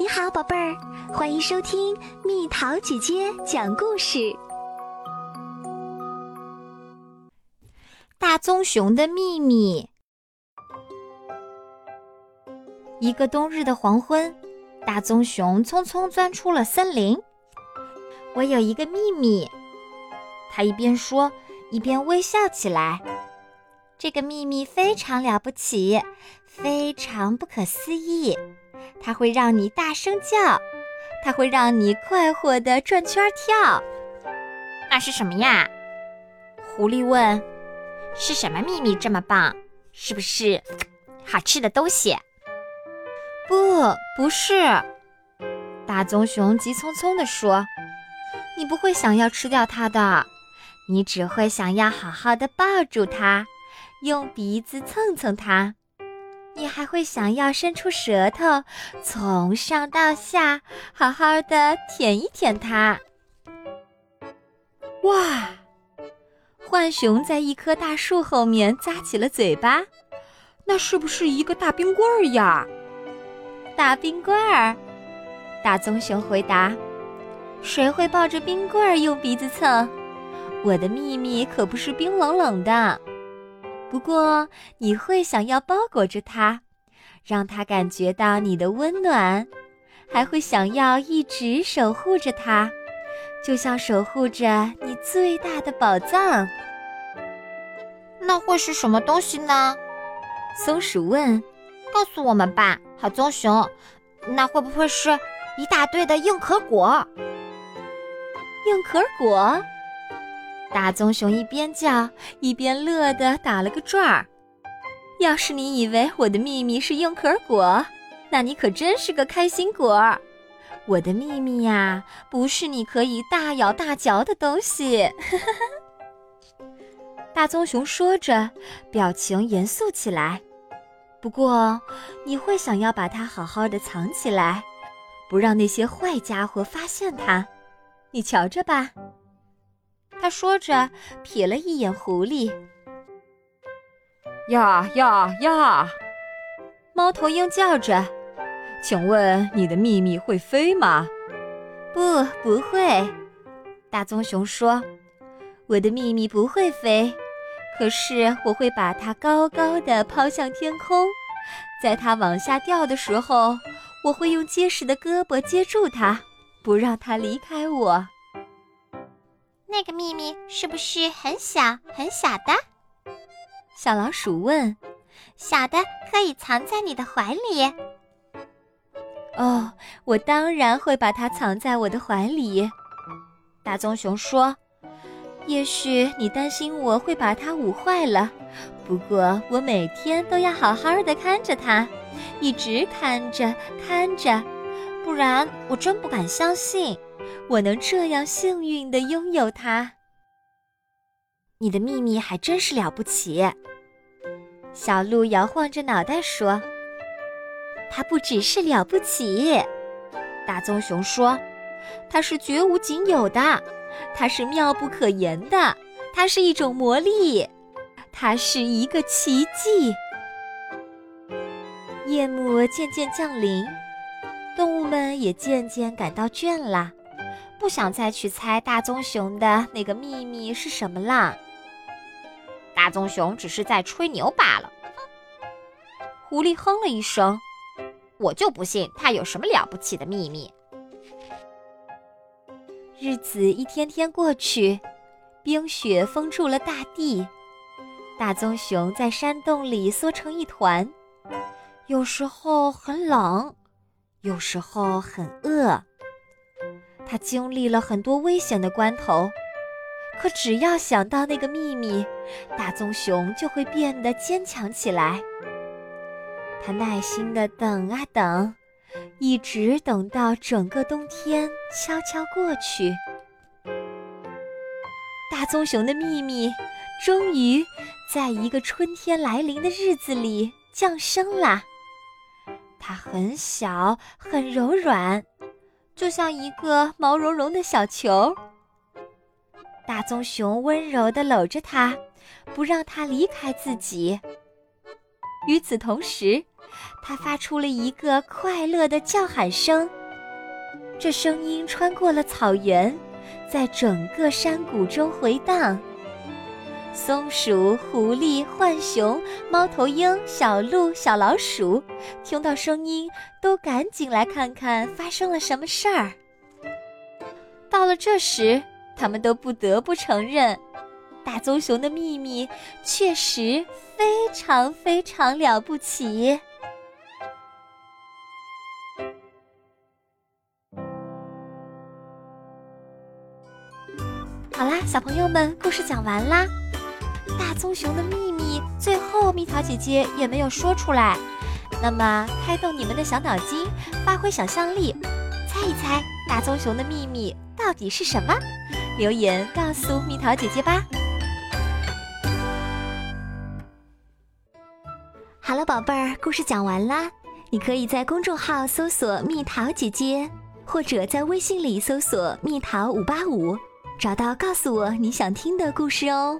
你好，宝贝儿，欢迎收听蜜桃姐姐讲故事。大棕熊的秘密。一个冬日的黄昏，大棕熊匆匆钻出了森林。我有一个秘密，他一边说，一边微笑起来。这个秘密非常了不起，非常不可思议。它会让你大声叫，它会让你快活的转圈跳。那是什么呀？狐狸问。是什么秘密这么棒？是不是好吃的东西？不，不是。大棕熊急匆匆地说：“你不会想要吃掉它的，你只会想要好好的抱住它，用鼻子蹭蹭它。”你还会想要伸出舌头，从上到下好好的舔一舔它。哇！浣熊在一棵大树后面咂起了嘴巴，那是不是一个大冰棍儿呀？大冰棍儿！大棕熊回答：“谁会抱着冰棍儿用鼻子蹭？我的秘密可不是冰冷冷的。”不过，你会想要包裹着它，让它感觉到你的温暖，还会想要一直守护着它，就像守护着你最大的宝藏。那会是什么东西呢？松鼠问。告诉我们吧，好棕熊。那会不会是一大堆的硬壳果？硬壳果？大棕熊一边叫一边乐得打了个转儿。要是你以为我的秘密是硬壳果，那你可真是个开心果。我的秘密呀，不是你可以大咬大嚼的东西。大棕熊说着，表情严肃起来。不过，你会想要把它好好的藏起来，不让那些坏家伙发现它。你瞧着吧。他说着，瞥了一眼狐狸。呀呀呀！猫头鹰叫着：“请问你的秘密会飞吗？”“不，不会。”大棕熊说：“我的秘密不会飞，可是我会把它高高的抛向天空，在它往下掉的时候，我会用结实的胳膊接住它，不让它离开我。”那个秘密是不是很小很小的？小老鼠问。小的可以藏在你的怀里。哦，我当然会把它藏在我的怀里。大棕熊说。也许你担心我会把它捂坏了，不过我每天都要好好的看着它，一直看着看着，不然我真不敢相信。我能这样幸运的拥有它。你的秘密还真是了不起。小鹿摇晃着脑袋说：“它不只是了不起。”大棕熊说：“它是绝无仅有的，它是妙不可言的，它是一种魔力，它是一个奇迹。”夜幕渐渐降临，动物们也渐渐感到倦了。不想再去猜大棕熊的那个秘密是什么了。大棕熊只是在吹牛罢了。狐狸哼了一声：“我就不信他有什么了不起的秘密。”日子一天天过去，冰雪封住了大地，大棕熊在山洞里缩成一团，有时候很冷，有时候很饿。他经历了很多危险的关头，可只要想到那个秘密，大棕熊就会变得坚强起来。他耐心地等啊等，一直等到整个冬天悄悄过去。大棕熊的秘密终于在一个春天来临的日子里降生了。它很小，很柔软。就像一个毛茸茸的小球，大棕熊温柔地搂着它，不让它离开自己。与此同时，它发出了一个快乐的叫喊声。这声音穿过了草原，在整个山谷中回荡。松鼠、狐狸、浣熊、猫头鹰、小鹿、小老鼠，听到声音都赶紧来看看发生了什么事儿。到了这时，他们都不得不承认，大棕熊的秘密确实非常非常了不起。好啦，小朋友们，故事讲完啦。大棕熊的秘密，最后蜜桃姐姐也没有说出来。那么，开动你们的小脑筋，发挥想象力，猜一猜大棕熊的秘密到底是什么？留言告诉蜜桃姐姐吧。好了，宝贝儿，故事讲完啦。你可以在公众号搜索“蜜桃姐姐”，或者在微信里搜索“蜜桃五八五”，找到告诉我你想听的故事哦。